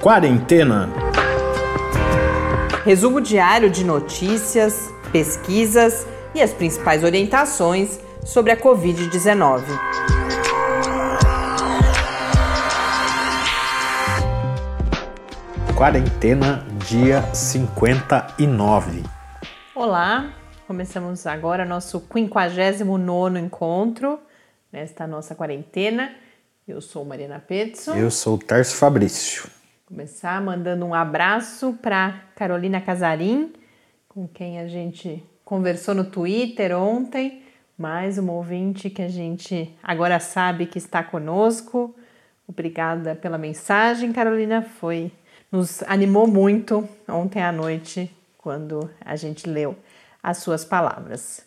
Quarentena. Resumo diário de notícias, pesquisas e as principais orientações sobre a Covid-19. Quarentena, dia 59. Olá, começamos agora nosso 59 encontro nesta nossa quarentena. Eu sou Mariana Petson. Eu sou o Tarso Fabrício. Começar mandando um abraço para Carolina Casarim, com quem a gente conversou no Twitter ontem. Mais uma ouvinte que a gente agora sabe que está conosco. Obrigada pela mensagem, Carolina. Foi nos animou muito ontem à noite quando a gente leu as suas palavras.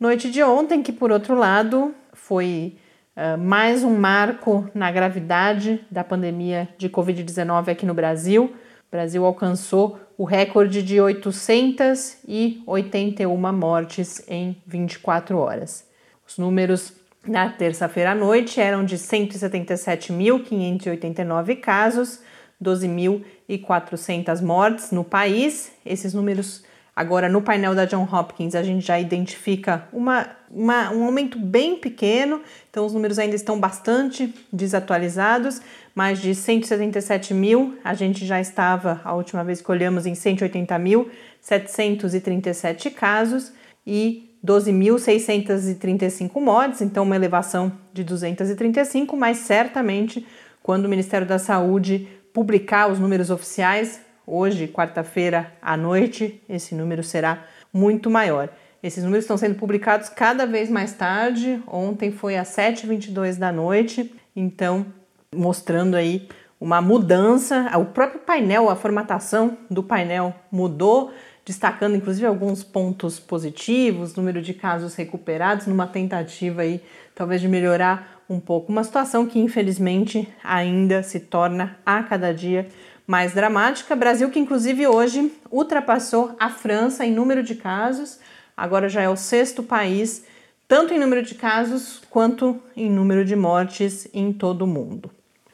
Noite de ontem, que por outro lado foi Uh, mais um marco na gravidade da pandemia de Covid-19 aqui no Brasil. O Brasil alcançou o recorde de 881 mortes em 24 horas. Os números na terça-feira à noite eram de 177.589 casos, 12.400 mortes no país. Esses números Agora, no painel da John Hopkins, a gente já identifica uma, uma, um aumento bem pequeno, então os números ainda estão bastante desatualizados, mais de 177 mil, a gente já estava, a última vez que olhamos, em 180 mil, 737 casos e 12.635 mortes, então uma elevação de 235, mas certamente quando o Ministério da Saúde publicar os números oficiais, Hoje, quarta-feira à noite, esse número será muito maior. Esses números estão sendo publicados cada vez mais tarde. Ontem foi às 7h22 da noite, então mostrando aí uma mudança. O próprio painel, a formatação do painel mudou, destacando inclusive alguns pontos positivos, número de casos recuperados, numa tentativa aí talvez de melhorar um pouco uma situação que infelizmente ainda se torna a cada dia mais dramática. Brasil que inclusive hoje ultrapassou a França em número de casos, agora já é o sexto país, tanto em número de casos quanto em número de mortes em todo o mundo.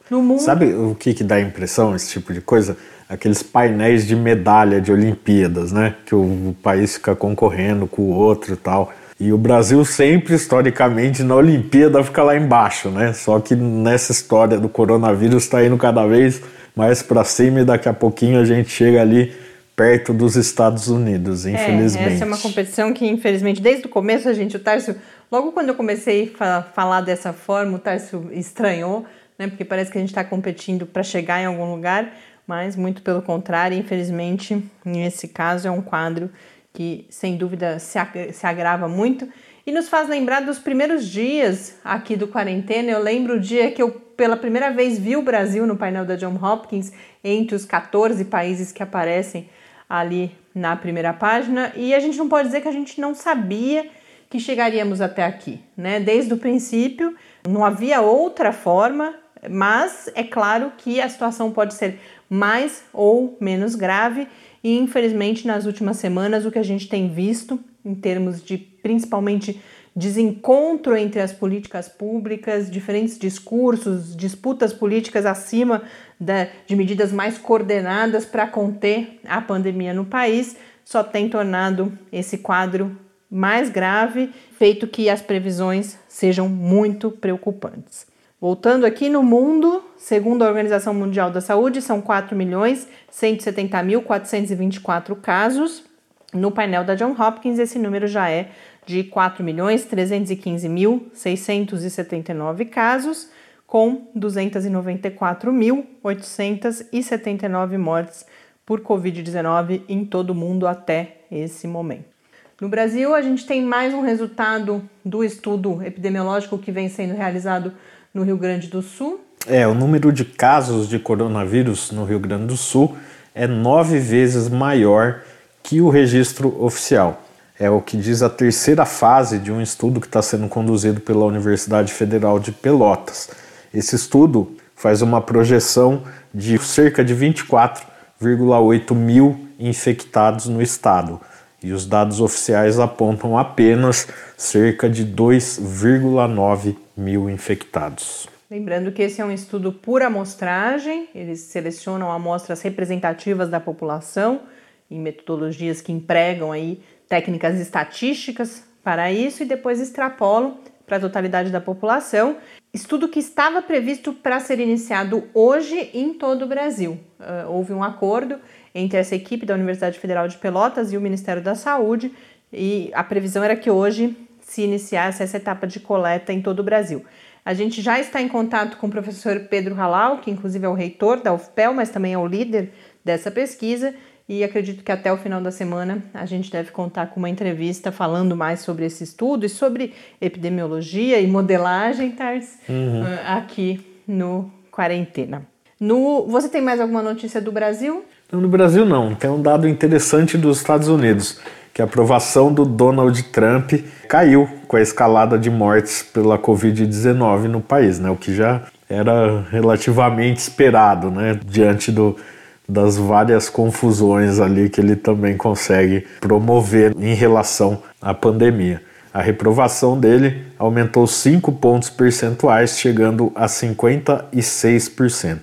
No mundo... Sabe o que, que dá impressão, esse tipo de coisa? Aqueles painéis de medalha de Olimpíadas, né? Que o país fica concorrendo com o outro e tal. E o Brasil sempre, historicamente, na Olimpíada fica lá embaixo, né? Só que nessa história do coronavírus está indo cada vez mais para cima e daqui a pouquinho a gente chega ali perto dos Estados Unidos, infelizmente. É, essa é uma competição que, infelizmente, desde o começo a gente, o Tarso, logo quando eu comecei a falar dessa forma, o Tarso estranhou, né? Porque parece que a gente está competindo para chegar em algum lugar, mas muito pelo contrário, infelizmente, nesse caso é um quadro que sem dúvida se, se agrava muito e nos faz lembrar dos primeiros dias aqui do quarentena. Eu lembro o dia que eu pela primeira vez vi o Brasil no painel da John Hopkins entre os 14 países que aparecem ali na primeira página e a gente não pode dizer que a gente não sabia que chegaríamos até aqui, né? Desde o princípio não havia outra forma, mas é claro que a situação pode ser mais ou menos grave e infelizmente nas últimas semanas o que a gente tem visto em termos de principalmente desencontro entre as políticas públicas, diferentes discursos, disputas políticas acima da, de medidas mais coordenadas para conter a pandemia no país, só tem tornado esse quadro mais grave, feito que as previsões sejam muito preocupantes. Voltando aqui no mundo, segundo a Organização Mundial da Saúde, são 4 milhões 170.424 casos. No painel da John Hopkins, esse número já é de 4 milhões 315.679 casos, com 294.879 mortes por Covid-19 em todo o mundo até esse momento. No Brasil, a gente tem mais um resultado do estudo epidemiológico que vem sendo realizado no Rio Grande do Sul. É, o número de casos de coronavírus no Rio Grande do Sul é nove vezes maior que o registro oficial. É o que diz a terceira fase de um estudo que está sendo conduzido pela Universidade Federal de Pelotas. Esse estudo faz uma projeção de cerca de 24,8 mil infectados no estado e os dados oficiais apontam apenas cerca de 2,9 mil infectados. Lembrando que esse é um estudo por amostragem, eles selecionam amostras representativas da população em metodologias que empregam aí técnicas estatísticas para isso e depois extrapolam para a totalidade da população. Estudo que estava previsto para ser iniciado hoje em todo o Brasil. Uh, houve um acordo entre essa equipe da Universidade Federal de Pelotas e o Ministério da Saúde e a previsão era que hoje se iniciasse essa etapa de coleta em todo o Brasil. A gente já está em contato com o professor Pedro Halal, que inclusive é o reitor da UFPEL, mas também é o líder dessa pesquisa, e acredito que até o final da semana a gente deve contar com uma entrevista falando mais sobre esse estudo e sobre epidemiologia e modelagem, Tars, uhum. Ah, aqui no Quarentena. No, você tem mais alguma notícia do Brasil? Não, no Brasil não. Tem um dado interessante dos Estados Unidos que a aprovação do Donald Trump caiu com a escalada de mortes pela Covid-19 no país, né? o que já era relativamente esperado, né? diante do, das várias confusões ali que ele também consegue promover em relação à pandemia. A reprovação dele aumentou 5 pontos percentuais, chegando a 56%.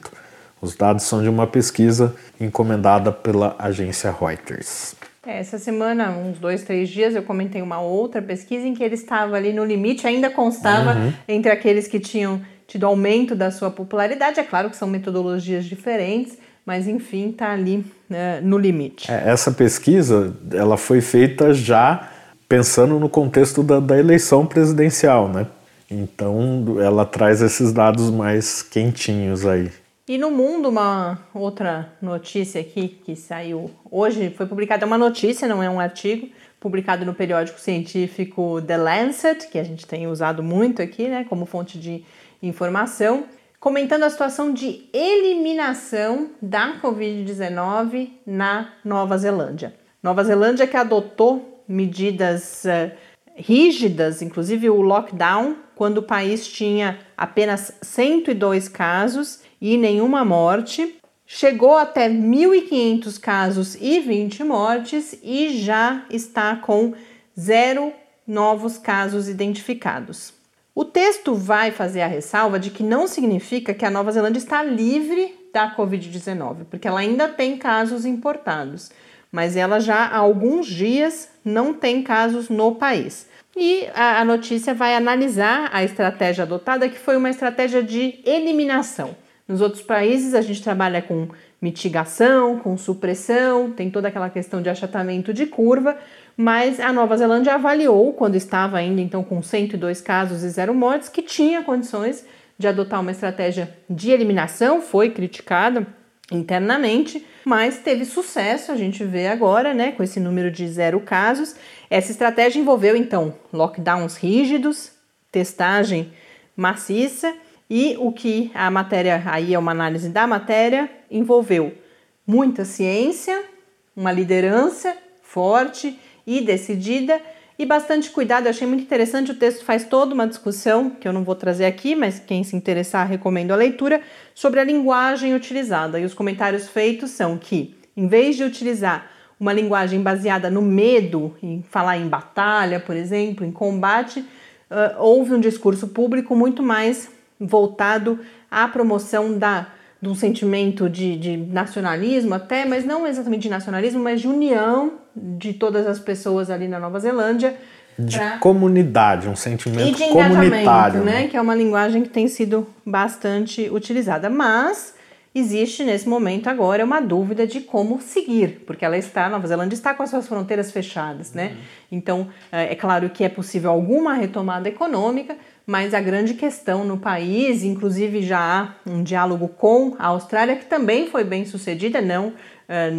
Os dados são de uma pesquisa encomendada pela agência Reuters. É, essa semana, uns dois, três dias, eu comentei uma outra pesquisa em que ele estava ali no limite, ainda constava uhum. entre aqueles que tinham tido aumento da sua popularidade. É claro que são metodologias diferentes, mas enfim, está ali né, no limite. É, essa pesquisa ela foi feita já pensando no contexto da, da eleição presidencial, né? Então ela traz esses dados mais quentinhos aí. E no mundo, uma outra notícia aqui que saiu hoje, foi publicada uma notícia, não é um artigo, publicado no periódico científico The Lancet, que a gente tem usado muito aqui, né, como fonte de informação, comentando a situação de eliminação da Covid-19 na Nova Zelândia. Nova Zelândia que adotou medidas uh, rígidas, inclusive o lockdown, quando o país tinha apenas 102 casos e nenhuma morte. Chegou até 1.500 casos e 20 mortes e já está com zero novos casos identificados. O texto vai fazer a ressalva de que não significa que a Nova Zelândia está livre da Covid-19, porque ela ainda tem casos importados, mas ela já há alguns dias não tem casos no país. E a, notícia vai analisar a estratégia adotada, que foi uma estratégia de eliminação. Nos outros países a gente trabalha com mitigação, com supressão, tem toda aquela questão de achatamento de curva, mas a Nova Zelândia avaliou, quando estava ainda então com 102 casos e zero mortes, que tinha condições de adotar uma estratégia de eliminação, foi criticada internamente, mas teve sucesso, a gente vê agora, né, com esse número de zero casos. Essa estratégia envolveu então lockdowns rígidos, testagem maciça e o que a matéria, aí é uma análise da matéria, envolveu muita ciência, uma liderança forte e decidida e bastante cuidado. Eu achei muito interessante. O texto faz toda uma discussão, que eu não vou trazer aqui, mas quem se interessar, recomendo a leitura, sobre a linguagem utilizada. E os comentários feitos são que, em vez de utilizar uma linguagem baseada no medo, em falar em batalha, por exemplo, em combate, houve um discurso público muito mais voltado à promoção da, de um sentimento de, de nacionalismo até, mas não exatamente de nacionalismo, mas de união de todas as pessoas ali na Nova Zelândia. De pra... comunidade, um sentimento e de comunitário. Né? né? Que é uma linguagem que tem sido bastante utilizada. Mas existe nesse momento agora uma dúvida de como seguir, porque ela está, a Nova Zelândia está com as suas fronteiras fechadas, né? Uhum. Então, é, é claro que é possível alguma retomada econômica, mas a grande questão no país, inclusive já há um diálogo com a Austrália, que também foi bem sucedida, não uh,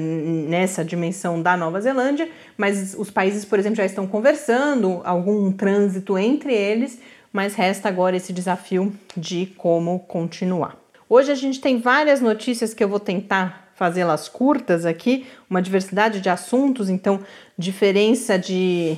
nessa dimensão da Nova Zelândia, mas os países, por exemplo, já estão conversando, algum trânsito entre eles, mas resta agora esse desafio de como continuar. Hoje a gente tem várias notícias que eu vou tentar fazê-las curtas aqui, uma diversidade de assuntos, então, diferença de,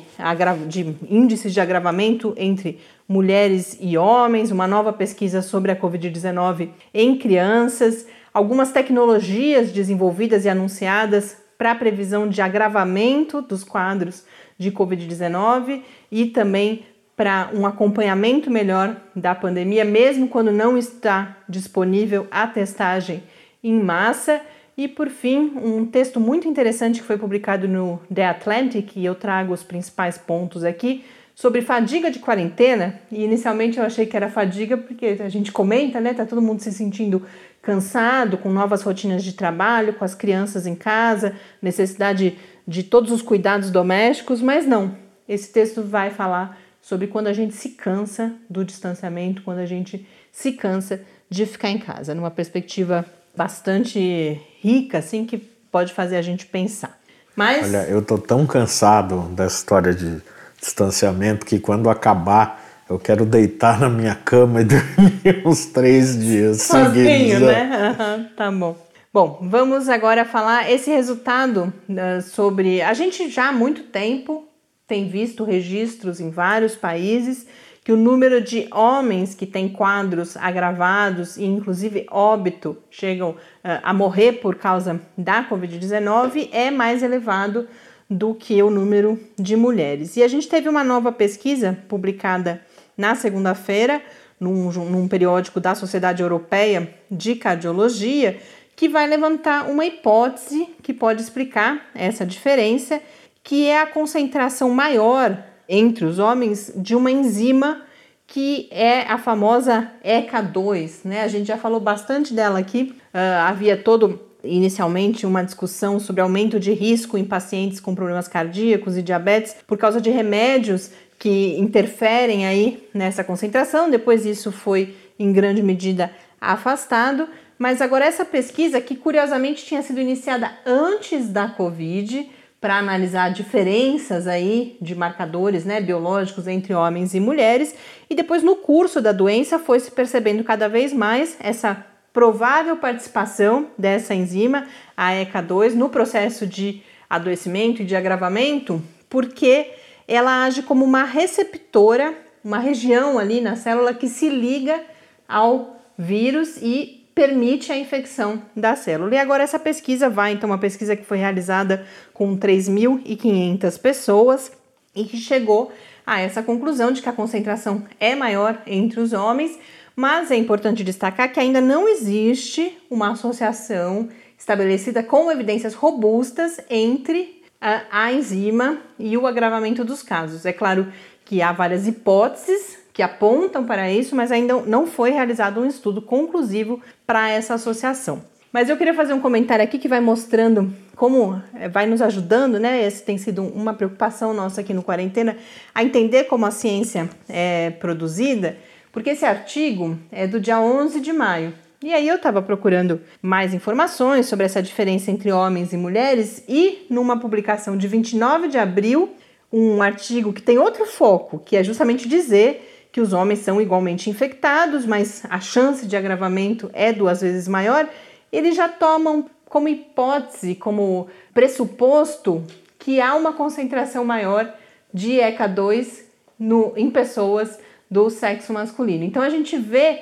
de índices de agravamento entre mulheres e homens, uma nova pesquisa sobre a Covid-19 em crianças, algumas tecnologias desenvolvidas e anunciadas para a previsão de agravamento dos quadros de Covid-19 e também para um acompanhamento melhor da pandemia, mesmo quando não está disponível a testagem em massa. E por fim, um texto muito interessante que foi publicado no The Atlantic, e eu trago os principais pontos aqui, sobre fadiga de quarentena. E inicialmente eu achei que era fadiga porque a gente comenta, né? Tá todo mundo se sentindo cansado, com novas rotinas de trabalho, com as crianças em casa, necessidade de todos os cuidados domésticos, mas não. Esse texto vai falar sobre quando a gente se cansa do distanciamento, quando a gente se cansa de ficar em casa, numa perspectiva bastante rica, assim, que pode fazer a gente pensar. Mas... Olha, eu tô tão cansado dessa história de distanciamento que quando acabar eu quero deitar na minha cama e dormir uns três dias Sozinho, seguidos. Né? Uhum, tá bom. Bom, vamos agora falar esse resultado uh, sobre. A gente já há muito tempo tem visto registros em vários países que o número de homens que têm quadros agravados e inclusive óbito chegam uh, a morrer por causa da Covid-19 é mais elevado do que o número de mulheres. E a gente teve uma nova pesquisa publicada na segunda-feira, num, num periódico da Sociedade Europeia de Cardiologia, que vai levantar uma hipótese que pode explicar essa diferença, que é a concentração maior entre os homens de uma enzima que é a famosa ECA2, né? A gente já falou bastante dela aqui. Uh, havia todo inicialmente uma discussão sobre aumento de risco em pacientes com problemas cardíacos e diabetes por causa de remédios que interferem aí nessa concentração. Depois isso foi em grande medida afastado, mas agora essa pesquisa que curiosamente tinha sido iniciada antes da Covid para analisar diferenças aí de marcadores, né, biológicos entre homens e mulheres, e depois no curso da doença foi se percebendo cada vez mais essa provável participação dessa enzima, a ECA2, no processo de adoecimento e de agravamento, porque ela age como uma receptora, uma região ali na célula que se liga ao vírus e permite a infecção da célula. E agora essa pesquisa vai, então, uma pesquisa que foi realizada com 3.500 pessoas e que chegou a essa conclusão de que a concentração é maior entre os homens, mas é importante destacar que ainda não existe uma associação estabelecida com evidências robustas entre a, a enzima e o agravamento dos casos. É claro que há várias hipóteses que apontam para isso, mas ainda não foi realizado um estudo conclusivo para essa associação. Mas eu queria fazer um comentário aqui que vai mostrando como eh, vai nos ajudando, né? Esse tem sido uma preocupação nossa aqui no Quarentena, a entender como a ciência é produzida, porque esse artigo é do dia 11 de maio. E aí eu estava procurando mais informações sobre essa diferença entre homens e mulheres e numa publicação de 29 de abril, um artigo que tem outro foco, que é justamente dizer que os homens são igualmente infectados, mas a chance de agravamento é duas vezes maior, eles já tomam como hipótese, como pressuposto que há uma concentração maior de ECA2 no, em pessoas do sexo masculino. Então a gente vê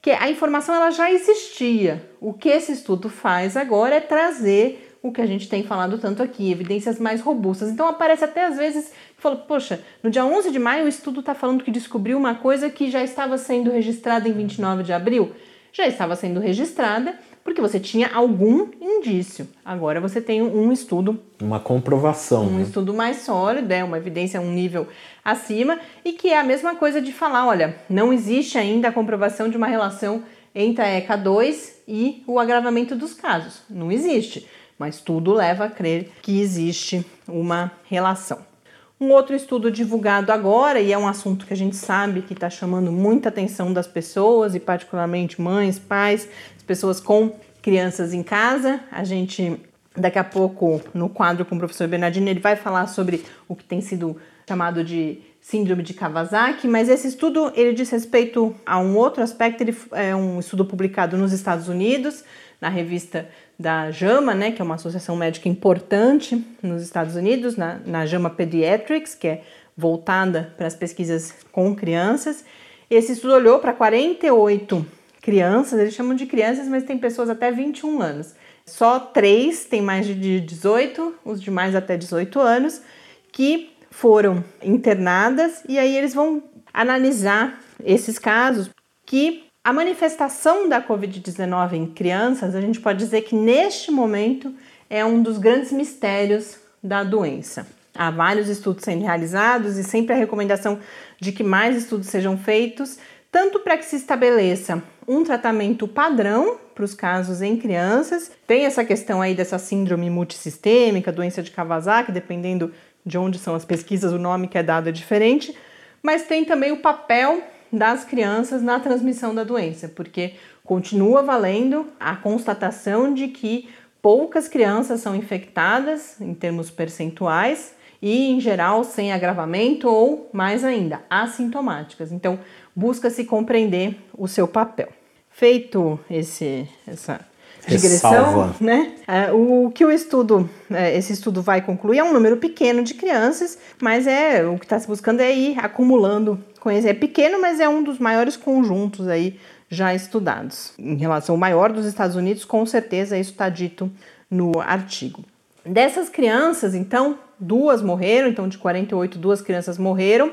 que a informação ela já existia. O que esse estudo faz agora é trazer o que a gente tem falado tanto aqui, evidências mais robustas. Então aparece até às vezes fala, poxa, no dia 11 de maio o estudo está falando que descobriu uma coisa que já estava sendo registrada em 29 de abril. Já estava sendo registrada porque você tinha algum indício. Agora você tem um estudo. Uma comprovação. Um né? estudo mais sólido, é uma evidência um nível acima, e que é a mesma coisa de falar: olha, não existe ainda a comprovação de uma relação entre a ECA2 e o agravamento dos casos. Não existe, mas tudo leva a crer que existe uma relação. Um outro estudo divulgado agora, e é um assunto que a gente sabe que está chamando muita atenção das pessoas, e particularmente mães, pais, pessoas com crianças em casa. A gente, daqui a pouco, no quadro com o professor Bernardino, ele vai falar sobre o que tem sido chamado de síndrome de Kawasaki, mas esse estudo ele diz respeito a um outro aspecto, ele é um estudo publicado nos Estados Unidos, na revista da JAMA, né, que é uma associação médica importante nos Estados Unidos, na, na JAMA Pediatrics, que é voltada para as pesquisas com crianças. Esse estudo olhou para 48 crianças, eles chamam de crianças, mas tem pessoas até 21 anos. Só três têm mais de 18, os demais até 18 anos, que foram internadas e aí eles vão analisar esses casos que a manifestação da Covid-19 em crianças, a gente pode dizer que neste momento é um dos grandes mistérios da doença. Há vários estudos sendo realizados e sempre a recomendação de que mais estudos sejam feitos, tanto para que se estabeleça um tratamento padrão para os casos em crianças. Tem essa questão aí dessa síndrome multissistêmica, doença de Kawasaki, dependendo de onde são as pesquisas, o nome que é dado é diferente, mas tem também o papel das crianças na transmissão da doença, porque continua valendo a constatação de que poucas crianças são infectadas em termos percentuais e, em geral, sem agravamento ou, mais ainda, assintomáticas. Então, busca-se compreender o seu papel. Feito esse, essa digressão, né? É, o que o estudo, é, esse estudo vai concluir é um número pequeno de crianças, mas é o que está se buscando é ir acumulando conhecer. É pequeno, mas é um dos maiores conjuntos aí já estudados. Em relação ao maior dos Estados Unidos, com certeza isso está dito no artigo. Dessas crianças, então, duas morreram, então de 48, duas crianças morreram,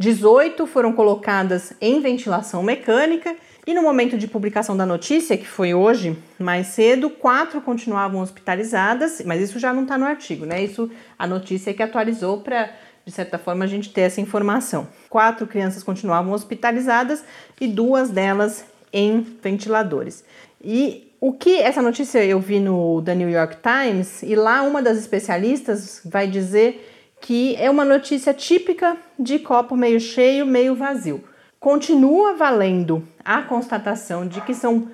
18 foram colocadas em ventilação mecânica e no momento de publicação da notícia, que foi hoje, mais cedo, quatro continuavam hospitalizadas, mas isso já não está no artigo, né? Isso a notícia é que atualizou para de certa forma, a gente ter essa informação. Quatro crianças continuavam hospitalizadas e duas delas em ventiladores. E o que essa notícia eu vi no The New York Times e lá uma das especialistas vai dizer que é uma notícia típica de copo meio cheio, meio vazio. Continua valendo a constatação de que são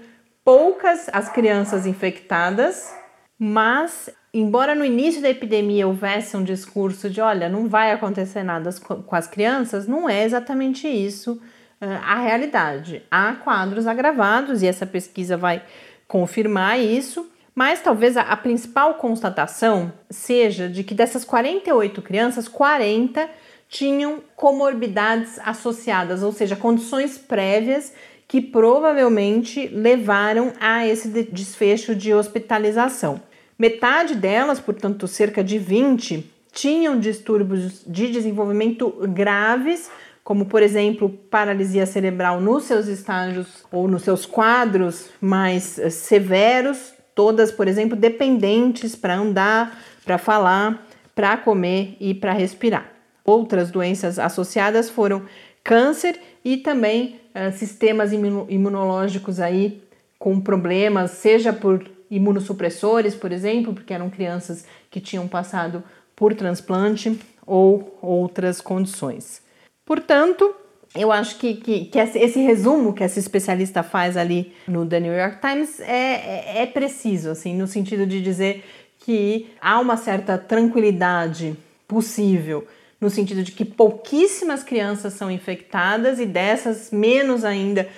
poucas as crianças infectadas, mas embora no início da epidemia houvesse um discurso de olha, não vai acontecer nada com as crianças, não é exatamente isso uh, a realidade. Há quadros agravados e essa pesquisa vai confirmar isso, mas talvez a, a principal constatação seja de que dessas 48 crianças, 40 tinham comorbidades associadas, ou seja, condições prévias que provavelmente levaram a esse desfecho de hospitalização. Metade delas, portanto, cerca de 20, tinham distúrbios de desenvolvimento graves, como por exemplo paralisia cerebral nos seus estágios ou nos seus quadros mais eh, severos, todas, por exemplo, dependentes para andar, para falar, para comer e para respirar. Outras doenças associadas foram câncer e também uh, sistemas imunológicos aí com problemas, seja por imunossupressores, por exemplo, porque eram crianças que tinham passado por transplante ou outras condições. Portanto, eu acho que, que, que, esse resumo que essa especialista faz ali no The New York Times é, é, é preciso, assim, no sentido de dizer que há uma certa tranquilidade possível, no sentido de que pouquíssimas crianças são infectadas e dessas, menos ainda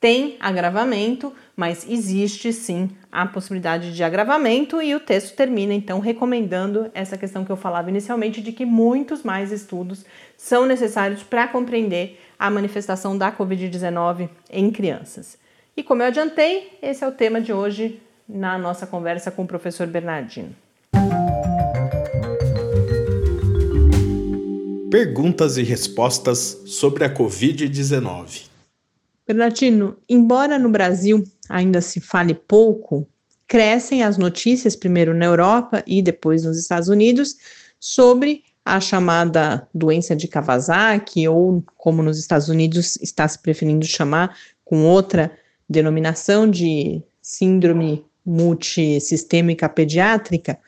tem agravamento, mas existe sim a possibilidade de agravamento e o texto termina então recomendando essa questão que eu falava inicialmente de que muitos mais estudos são necessários para compreender a manifestação da COVID-19 em crianças. E como eu adiantei, esse é o tema de hoje na nossa conversa com o professor Bernardino. Perguntas e respostas sobre a Covid-19. Bernardino, embora no Brasil ainda se fale pouco, crescem as notícias, primeiro na Europa e depois nos Estados Unidos, sobre a chamada doença de Kawasaki, ou como nos Estados Unidos está se preferindo chamar, com outra denominação de síndrome multissistêmica pediátrica,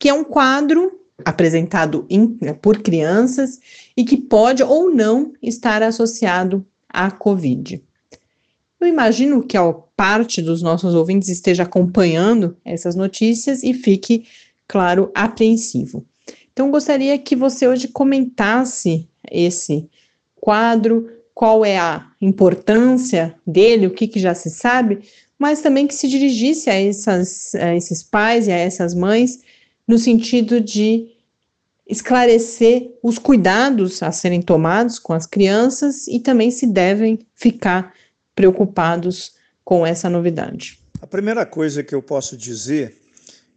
que é um quadro apresentado em, por crianças e que pode ou não estar associado à Covid. Eu imagino que a parte dos nossos ouvintes esteja acompanhando essas notícias e fique, claro, apreensivo. Então, gostaria que você hoje comentasse esse quadro, qual é a importância dele, o que, que já se sabe, mas também que se dirigisse a, essas, a esses pais e a essas mães no sentido de esclarecer os cuidados a serem tomados com as crianças e também se devem ficar preocupados com essa novidade? A primeira coisa que eu posso dizer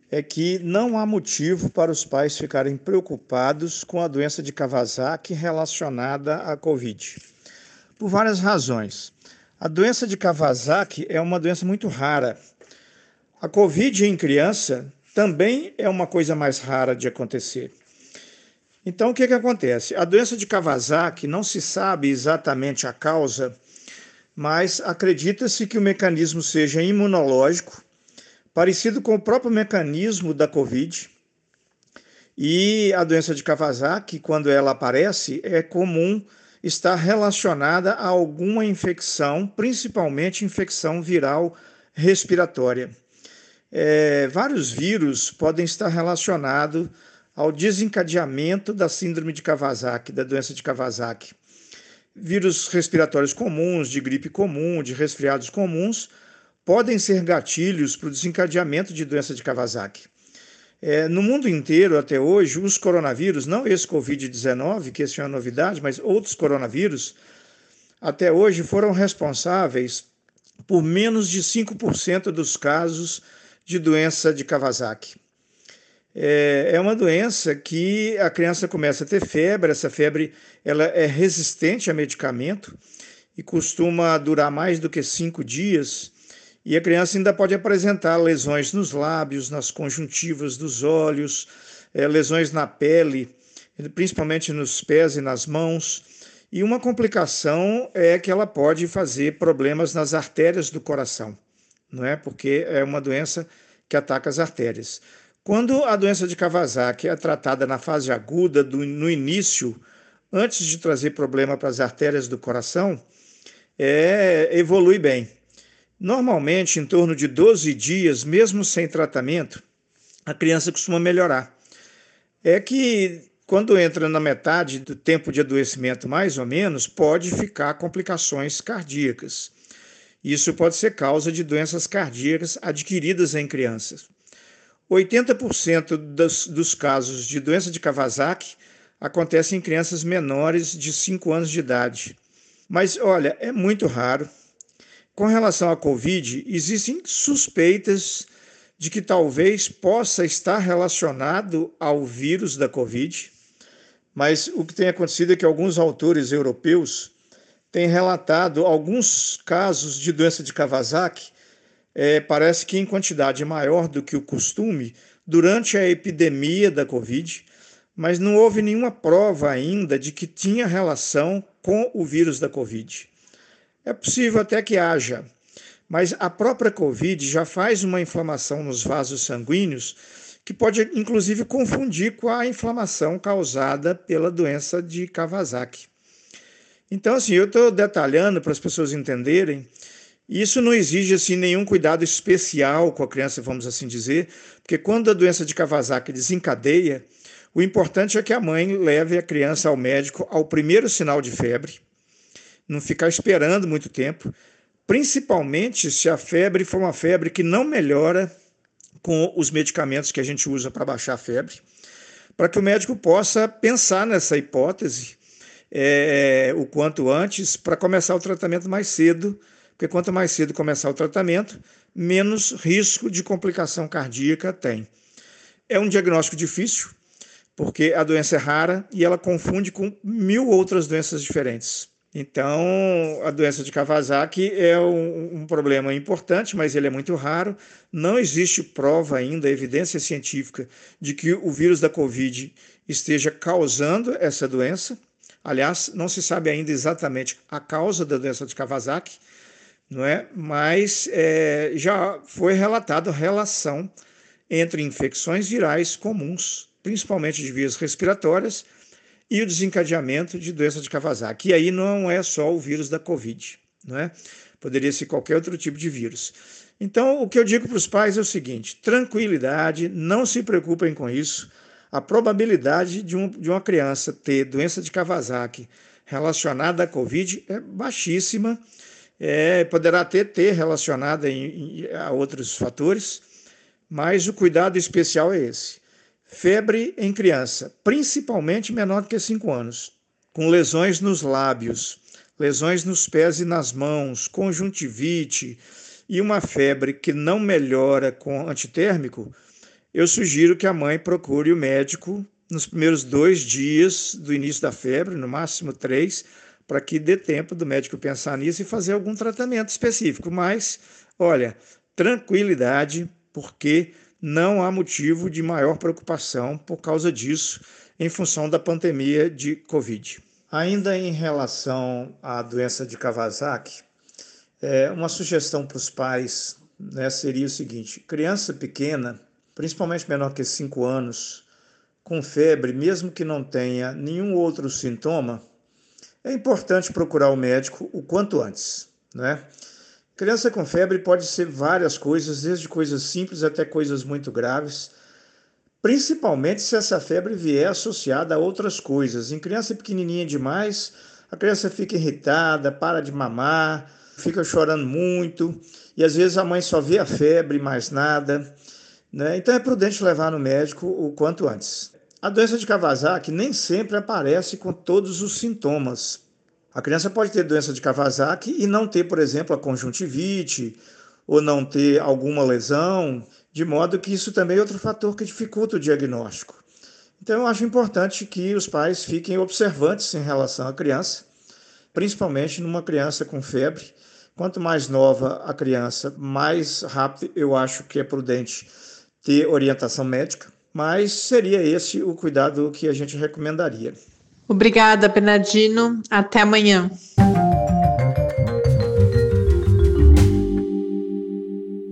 é que não há motivo para os pais ficarem preocupados com a doença de Kawasaki relacionada à Covid. por várias razões. A doença de Kawasaki é uma doença muito rara. A Covid em criança também é uma coisa mais rara de acontecer. Então, o que, que acontece? A doença de Kawasaki não se sabe exatamente a causa, mas acredita-se que o mecanismo seja imunológico, parecido com o próprio mecanismo da Covid. E a doença de Kawasaki, quando ela aparece, é comum estar relacionada a alguma infecção, principalmente infecção viral respiratória. É, vários vírus podem estar relacionados ao desencadeamento da síndrome de Kawasaki, da doença de Kawasaki. Vírus respiratórios comuns, de gripe comum, de resfriados comuns, podem ser gatilhos para o desencadeamento de doença de Kawasaki. É, no mundo inteiro, até hoje, os coronavírus, não esse Covid-19, que esse é uma novidade, mas outros coronavírus, até hoje foram responsáveis por menos de 5% dos casos de doença de Kawasaki. É, é uma doença que a criança começa a ter febre, essa febre ela é resistente a medicamento e costuma durar mais do que cinco dias. E a criança ainda pode apresentar lesões nos lábios, nas conjuntivas dos olhos, é, lesões na pele, principalmente nos pés e nas mãos. E uma complicação é que ela pode fazer problemas nas artérias do coração, não é? Porque é uma doença que ataca as artérias. Quando a doença de Kawasaki é tratada na fase aguda, do, no início, antes de trazer problema para as artérias do coração, é, evolui bem. Normalmente, em torno de 12 dias, mesmo sem tratamento, a criança costuma melhorar. É que quando entra na metade do tempo de adoecimento, mais ou menos, pode ficar complicações cardíacas. Isso pode ser causa de doenças cardíacas adquiridas em crianças. 80% dos, dos casos de doença de Kawasaki acontecem em crianças menores de 5 anos de idade. Mas olha, é muito raro, com relação à Covid, existem suspeitas de que talvez possa estar relacionado ao vírus da Covid, mas o que tem acontecido é que alguns autores europeus têm relatado alguns casos de doença de Kawasaki, é, parece que em quantidade maior do que o costume, durante a epidemia da Covid, mas não houve nenhuma prova ainda de que tinha relação com o vírus da Covid. É possível até que haja, mas a própria Covid já faz uma inflamação nos vasos sanguíneos que pode inclusive confundir com a inflamação causada pela doença de Kawasaki. Então, assim, eu estou detalhando para as pessoas entenderem. Isso não exige assim nenhum cuidado especial com a criança, vamos assim dizer, porque quando a doença de Kawasaki desencadeia, o importante é que a mãe leve a criança ao médico ao primeiro sinal de febre não ficar esperando muito tempo, principalmente se a febre for uma febre que não melhora com os medicamentos que a gente usa para baixar a febre, para que o médico possa pensar nessa hipótese é, o quanto antes para começar o tratamento mais cedo, porque quanto mais cedo começar o tratamento, menos risco de complicação cardíaca tem. É um diagnóstico difícil, porque a doença é rara e ela confunde com mil outras doenças diferentes. Então, a doença de Kawasaki é um, um, problema importante, mas ele é muito raro. Não existe prova ainda, evidência científica, de que o vírus da Covid esteja causando essa doença. Aliás, não se sabe ainda exatamente a causa da doença de Kawasaki, não é? Mas é, já foi relatada relação entre infecções virais comuns, principalmente de vias respiratórias, e o desencadeamento de doença de Kawasaki. E aí não é só o vírus da Covid, não é? Poderia ser qualquer outro tipo de vírus. Então, o que eu digo para os pais é o seguinte: tranquilidade, não se preocupem com isso. A probabilidade de, um, de uma criança ter doença de Kawasaki relacionada à Covid é baixíssima. É, poderá ter, ter relacionada a outros fatores, mas o cuidado especial é esse. Febre em criança, principalmente menor do que 5 anos, com lesões nos lábios, lesões nos pés e nas mãos, conjuntivite e uma febre que não melhora com antitérmico, eu sugiro que a mãe procure o médico nos primeiros dois dias do início da febre, no máximo três, para que dê tempo do médico pensar nisso e fazer algum tratamento específico. Mas, olha, tranquilidade, porque não há motivo de maior preocupação por causa disso, em função da pandemia de Covid. Ainda em relação à doença de Kawasaki, é, uma sugestão para os pais né, seria o seguinte: criança pequena, principalmente menor que 5 anos, com febre, mesmo que não tenha nenhum outro sintoma, é importante procurar o médico o quanto antes. Né? Criança com febre pode ser várias coisas, desde coisas simples até coisas muito graves, principalmente se essa febre vier associada a outras coisas. Em criança pequenininha demais, a criança fica irritada, para de mamar, fica chorando muito, e às vezes a mãe só vê a febre, mais nada. Né? Então é prudente levar no médico o quanto antes. A doença de Kawasaki nem sempre aparece com todos os sintomas. A criança pode ter doença de Kawasaki e não ter, por exemplo, a conjuntivite ou não ter alguma lesão, de modo que isso também é outro fator que dificulta o diagnóstico. Então, eu acho importante que os pais fiquem observantes em relação à criança, principalmente numa criança com febre. Quanto mais nova a criança, mais rápido eu acho que é prudente ter orientação médica, mas seria esse o cuidado que a gente recomendaria. Obrigada, Bernardino. Até amanhã.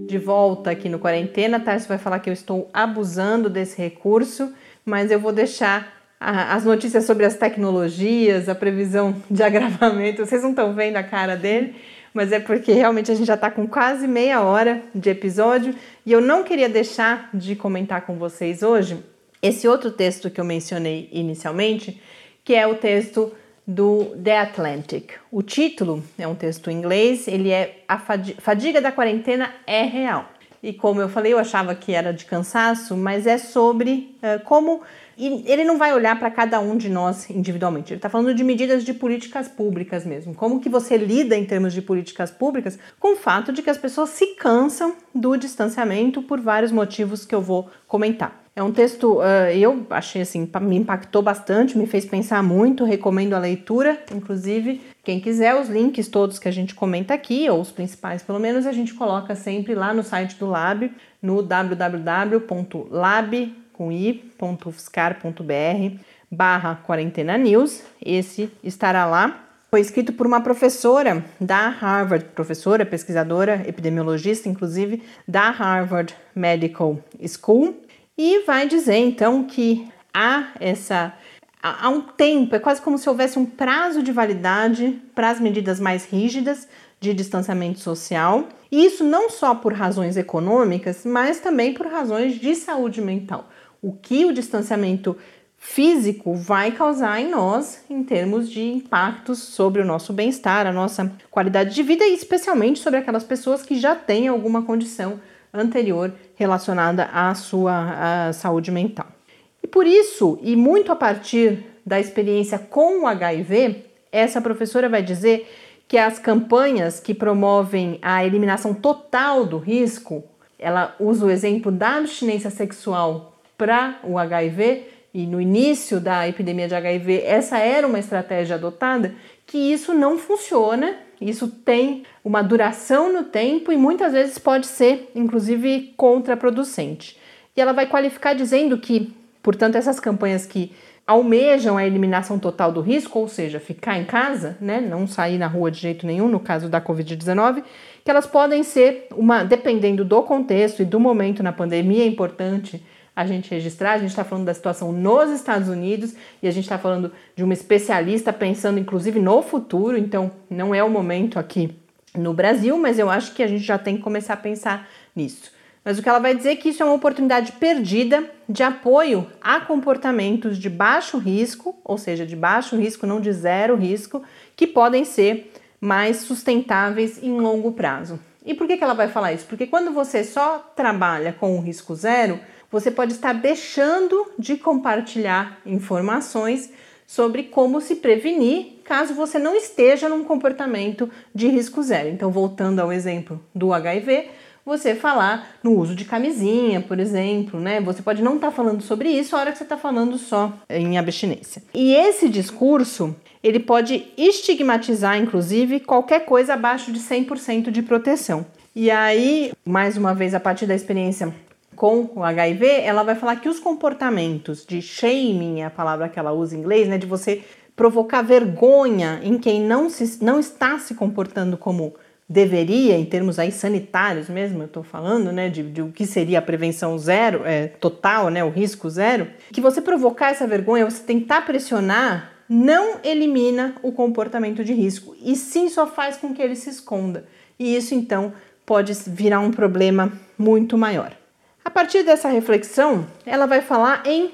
De volta aqui no Quarentena, Tarso vai falar que eu estou abusando desse recurso, mas eu vou deixar as notícias sobre as tecnologias, a previsão de agravamento. Vocês não estão vendo a cara dele, mas é porque realmente a gente já está com quase meia hora de episódio e eu não queria deixar de comentar com vocês hoje esse outro texto que eu mencionei inicialmente, que é o texto do The Atlantic. O título é um texto em inglês, ele é A Fadiga da Quarentena é Real. E como eu falei, eu achava que era de cansaço, mas é sobre uh, como. E ele não vai olhar para cada um de nós individualmente. Ele está falando de medidas de políticas públicas mesmo. Como que você lida em termos de políticas públicas com o fato de que as pessoas se cansam do distanciamento por vários motivos que eu vou comentar. É um texto, uh, eu achei assim, me impactou bastante, me fez pensar muito, recomendo a leitura, inclusive, quem quiser, os links todos que a gente comenta aqui, ou os principais pelo menos, a gente coloca sempre lá no site do Lab, no www.lab.ufscar.br barra quarentena news, esse estará lá. Foi escrito por uma professora da Harvard, professora, pesquisadora, epidemiologista, inclusive, da Harvard Medical School, e vai dizer então que há essa há um tempo, é quase como se houvesse um prazo de validade para as medidas mais rígidas de distanciamento social. E isso não só por razões econômicas, mas também por razões de saúde mental. O que o distanciamento físico vai causar em nós em termos de impactos sobre o nosso bem-estar, a nossa qualidade de vida e especialmente sobre aquelas pessoas que já têm alguma condição anterior relacionada à sua à saúde mental. E por isso, e muito a partir da experiência com o HIV, essa professora vai dizer que as campanhas que promovem a eliminação total do risco, ela usa o exemplo da abstinência sexual para o HIV, e no início da epidemia de HIV, essa era uma estratégia adotada, que isso não funciona isso tem uma duração no tempo e muitas vezes pode ser, inclusive, contraproducente. E ela vai qualificar dizendo que, portanto, essas campanhas que almejam a eliminação total do risco, ou seja, ficar em casa, né, não sair na rua de jeito nenhum, no caso da Covid-19, que elas podem ser uma, dependendo do contexto e do momento na pandemia, é importante a gente registrar. A gente está falando da situação nos Estados Unidos e a gente está falando de uma especialista pensando inclusive no futuro, então não é o momento aqui no Brasil, mas eu acho que a gente já tem que começar a pensar nisso. Mas o que ela vai dizer é que isso é uma oportunidade perdida de apoio a comportamentos de baixo risco, ou seja, de baixo risco, não de zero risco, que podem ser mais sustentáveis em longo prazo. E por que, que ela vai falar isso? Porque quando você só trabalha com o risco zero, você pode estar deixando de compartilhar informações sobre como se prevenir caso você não esteja num comportamento de risco zero. Então, voltando ao exemplo do HIV, você falar no uso de camisinha, por exemplo, né? Você pode não estar tá falando sobre isso a hora que você está falando só em abstinência. E esse discurso, ele pode estigmatizar, inclusive, qualquer coisa abaixo de 100% de proteção. E aí, mais uma vez, a partir da experiência com o HIV, ela vai falar que os comportamentos de shaming, é a palavra que ela usa em inglês, né, de você provocar vergonha em quem não, se, não está se comportando como deveria, em termos aí sanitários mesmo, eu estou falando, né, de, de, o que seria a prevenção zero, é, total, né, o risco zero, que você provocar essa vergonha, você tentar pressionar, não elimina o comportamento de risco, e sim só faz com que ele se esconda. E isso, então, pode virar um problema muito maior. A partir dessa reflexão, ela vai falar em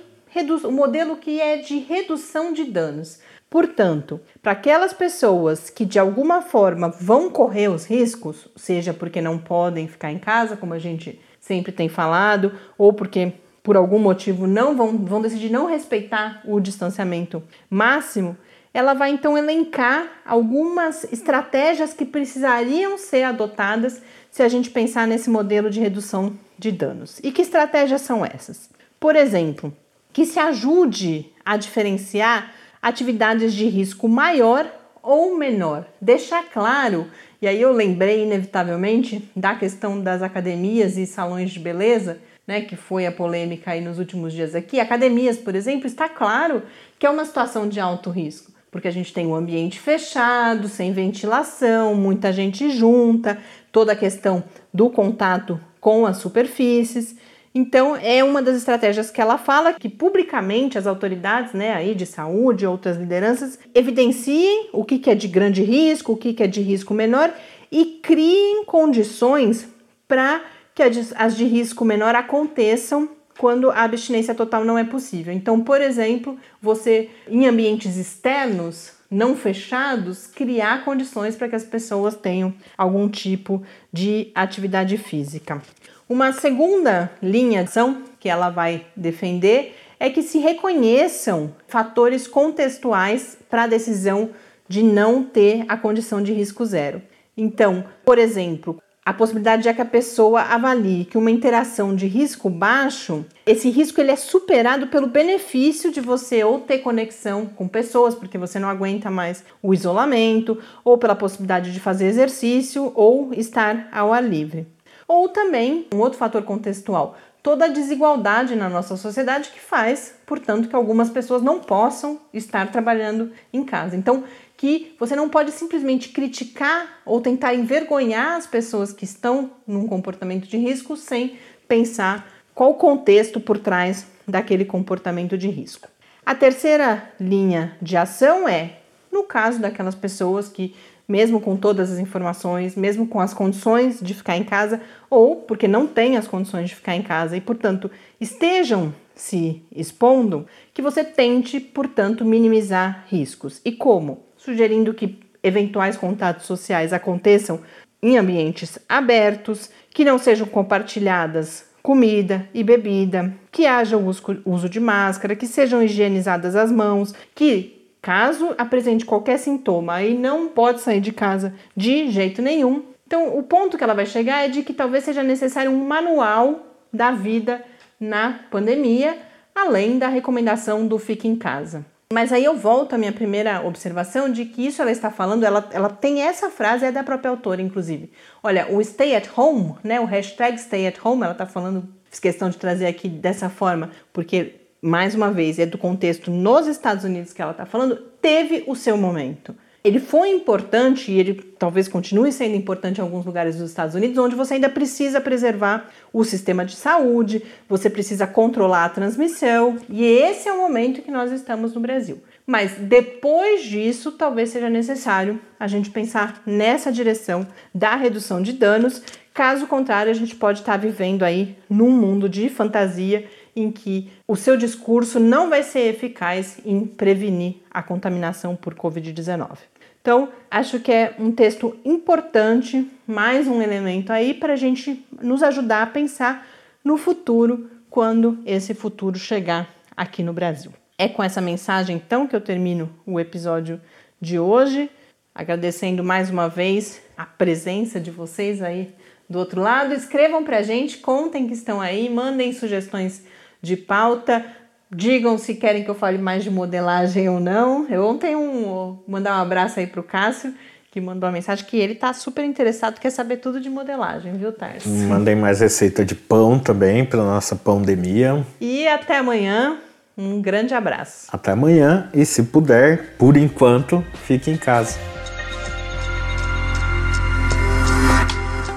o modelo que é de redução de danos. Portanto, para aquelas pessoas que de alguma forma vão correr os riscos, seja porque não podem ficar em casa, como a gente sempre tem falado, ou porque por algum motivo não vão, vão decidir não respeitar o distanciamento máximo, ela vai então elencar algumas estratégias que precisariam ser adotadas se a gente pensar nesse modelo de redução de danos. E que estratégias são essas? Por exemplo, que se ajude a diferenciar atividades de risco maior ou menor. Deixar claro, e aí eu lembrei inevitavelmente da questão das academias e salões de beleza, né, que foi a polêmica aí nos últimos dias aqui. Academias, por exemplo, está claro que é uma situação de alto risco, porque a gente tem um ambiente fechado, sem ventilação, muita gente junta, toda a questão do contato com as superfícies. Então, é uma das estratégias que ela fala que publicamente as autoridades né, aí de saúde, outras lideranças, evidenciem o que, que é de grande risco, o que, que é de risco menor e criem condições para que as de risco menor aconteçam quando a abstinência total não é possível. Então, por exemplo, você em ambientes externos, não fechados, criar condições para que as pessoas tenham algum tipo de atividade física. Uma segunda linha de ação que ela vai defender é que se reconheçam fatores contextuais para a decisão de não ter a condição de risco zero. Então, por exemplo, a possibilidade é que a pessoa avalie que uma interação de risco baixo, esse risco ele é superado pelo benefício de você ou ter conexão com pessoas, porque você não aguenta mais o isolamento, ou pela possibilidade de fazer exercício ou estar ao ar livre. Ou também, um outro fator contextual, toda a desigualdade na nossa sociedade que faz, portanto, que algumas pessoas não possam estar trabalhando em casa. Então, que você não pode simplesmente criticar ou tentar envergonhar as pessoas que estão num comportamento de risco sem pensar qual o contexto por trás daquele comportamento de risco. A terceira linha de ação é, no caso daquelas pessoas que mesmo com todas as informações, mesmo com as condições de ficar em casa, ou porque não têm as condições de ficar em casa e, portanto, estejam se expondo, que você tente, portanto, minimizar riscos. E como? Sugerindo que eventuais contatos sociais aconteçam em ambientes abertos, que não sejam compartilhadas comida e bebida, que haja o uso de máscara, que sejam higienizadas as mãos, que Caso apresente qualquer sintoma, aí não pode sair de casa de jeito nenhum. Então, o ponto que ela vai chegar é de que talvez seja necessário um manual da vida na pandemia, além da recomendação do fique em casa. Mas aí eu volto à minha primeira observação de que isso ela está falando, ela, ela tem essa frase, é da própria autora, inclusive. Olha, o stay at home, né, o hashtag stay at home, ela está falando, fiz questão de trazer aqui dessa forma, porque mais uma vez, é do contexto nos Estados Unidos que ela está falando, teve o seu momento. Ele foi importante e ele talvez continue sendo importante em alguns lugares dos Estados Unidos, onde você ainda precisa preservar o sistema de saúde, você precisa controlar a transmissão, e esse é o momento que nós estamos no Brasil. Mas depois disso, talvez seja necessário a gente pensar nessa direção da redução de danos. Caso contrário, a gente pode estar vivendo aí num mundo de fantasia em que o seu discurso não vai ser eficaz em prevenir a contaminação por Covid-19. Então, acho que é um texto importante, mais um elemento aí para a gente nos ajudar a pensar no futuro, quando esse futuro chegar aqui no Brasil. É com essa mensagem, então, que eu termino o episódio de hoje, agradecendo mais uma vez a presença de vocês aí do outro lado. Escrevam para a gente, contem que estão aí, mandem sugestões de pauta, digam se querem que eu fale mais de modelagem ou não. Eu ontem um, mandar um abraço aí pro Cássio, que mandou uma mensagem que ele tá super interessado, quer saber tudo de modelagem, viu, Tarso? Mandem mais receita de pão também para nossa pandemia. E até amanhã. Um grande abraço. Até amanhã e se puder, por enquanto, fique em casa.